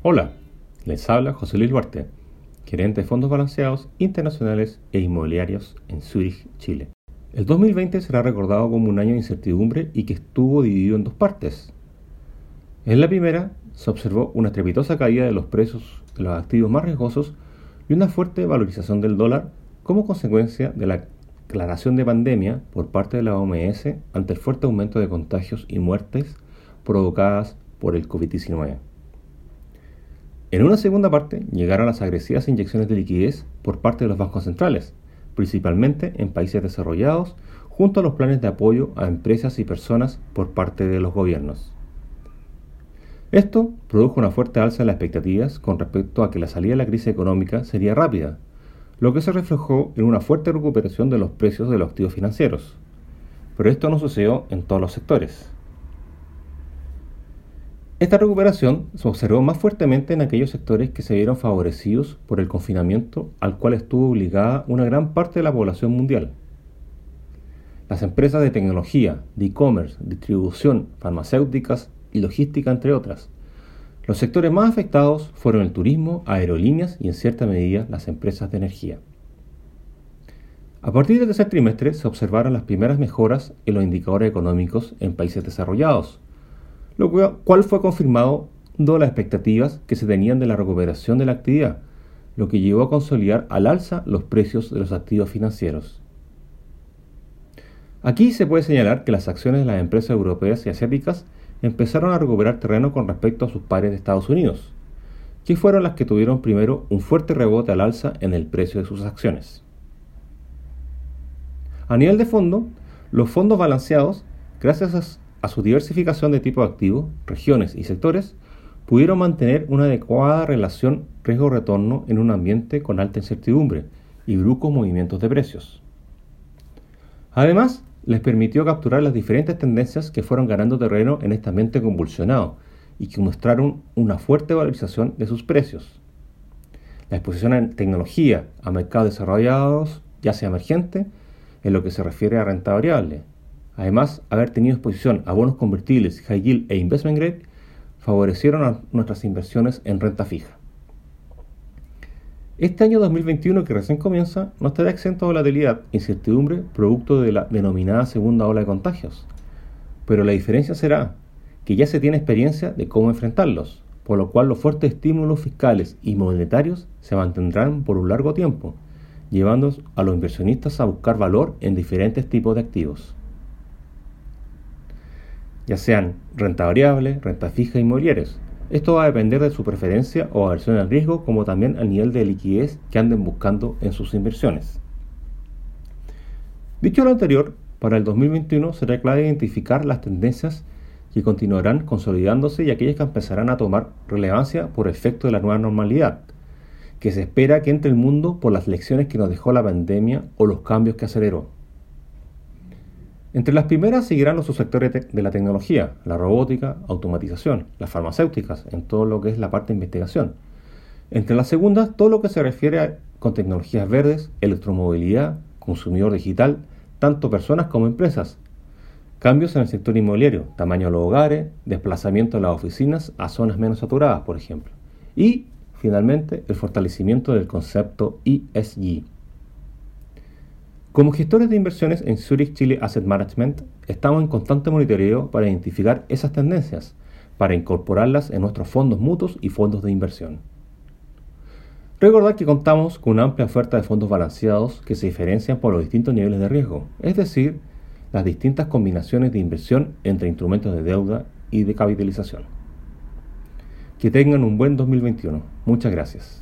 Hola, les habla José Luis Duarte, gerente de fondos balanceados internacionales e inmobiliarios en Zurich, Chile. El 2020 será recordado como un año de incertidumbre y que estuvo dividido en dos partes. En la primera se observó una estrepitosa caída de los precios de los activos más riesgosos y una fuerte valorización del dólar como consecuencia de la declaración de pandemia por parte de la OMS ante el fuerte aumento de contagios y muertes provocadas por el COVID-19. En una segunda parte llegaron las agresivas inyecciones de liquidez por parte de los bancos centrales, principalmente en países desarrollados, junto a los planes de apoyo a empresas y personas por parte de los gobiernos. Esto produjo una fuerte alza en las expectativas con respecto a que la salida de la crisis económica sería rápida, lo que se reflejó en una fuerte recuperación de los precios de los activos financieros. Pero esto no sucedió en todos los sectores. Esta recuperación se observó más fuertemente en aquellos sectores que se vieron favorecidos por el confinamiento al cual estuvo obligada una gran parte de la población mundial. Las empresas de tecnología, de e-commerce, distribución, farmacéuticas y logística, entre otras. Los sectores más afectados fueron el turismo, aerolíneas y en cierta medida las empresas de energía. A partir del tercer trimestre se observaron las primeras mejoras en los indicadores económicos en países desarrollados, lo cual fue confirmado las expectativas que se tenían de la recuperación de la actividad, lo que llevó a consolidar al alza los precios de los activos financieros. Aquí se puede señalar que las acciones de las empresas europeas y asiáticas empezaron a recuperar terreno con respecto a sus pares de Estados Unidos, que fueron las que tuvieron primero un fuerte rebote al alza en el precio de sus acciones. A nivel de fondo, los fondos balanceados, gracias a a su diversificación de tipo de activos, regiones y sectores, pudieron mantener una adecuada relación riesgo-retorno en un ambiente con alta incertidumbre y bruscos movimientos de precios. Además, les permitió capturar las diferentes tendencias que fueron ganando terreno en este ambiente convulsionado y que mostraron una fuerte valorización de sus precios. La exposición en tecnología a mercados desarrollados, ya sea emergente, en lo que se refiere a renta variable, Además, haber tenido exposición a bonos convertibles, high yield e investment grade favorecieron a nuestras inversiones en renta fija. Este año 2021 que recién comienza no estará exento de volatilidad e incertidumbre producto de la denominada segunda ola de contagios. Pero la diferencia será que ya se tiene experiencia de cómo enfrentarlos, por lo cual los fuertes estímulos fiscales y monetarios se mantendrán por un largo tiempo, llevando a los inversionistas a buscar valor en diferentes tipos de activos ya sean renta variable, renta fija y inmobiliarios. Esto va a depender de su preferencia o aversión al riesgo, como también al nivel de liquidez que anden buscando en sus inversiones. Dicho lo anterior, para el 2021 será clave identificar las tendencias que continuarán consolidándose y aquellas que empezarán a tomar relevancia por efecto de la nueva normalidad, que se espera que entre el mundo por las lecciones que nos dejó la pandemia o los cambios que aceleró. Entre las primeras seguirán los subsectores de la tecnología, la robótica, automatización, las farmacéuticas, en todo lo que es la parte de investigación. Entre las segundas, todo lo que se refiere a, con tecnologías verdes, electromovilidad, consumidor digital, tanto personas como empresas. Cambios en el sector inmobiliario, tamaño de los hogares, desplazamiento de las oficinas a zonas menos saturadas, por ejemplo. Y, finalmente, el fortalecimiento del concepto ESG. Como gestores de inversiones en Zurich Chile Asset Management, estamos en constante monitoreo para identificar esas tendencias, para incorporarlas en nuestros fondos mutuos y fondos de inversión. Recordad que contamos con una amplia oferta de fondos balanceados que se diferencian por los distintos niveles de riesgo, es decir, las distintas combinaciones de inversión entre instrumentos de deuda y de capitalización. Que tengan un buen 2021. Muchas gracias.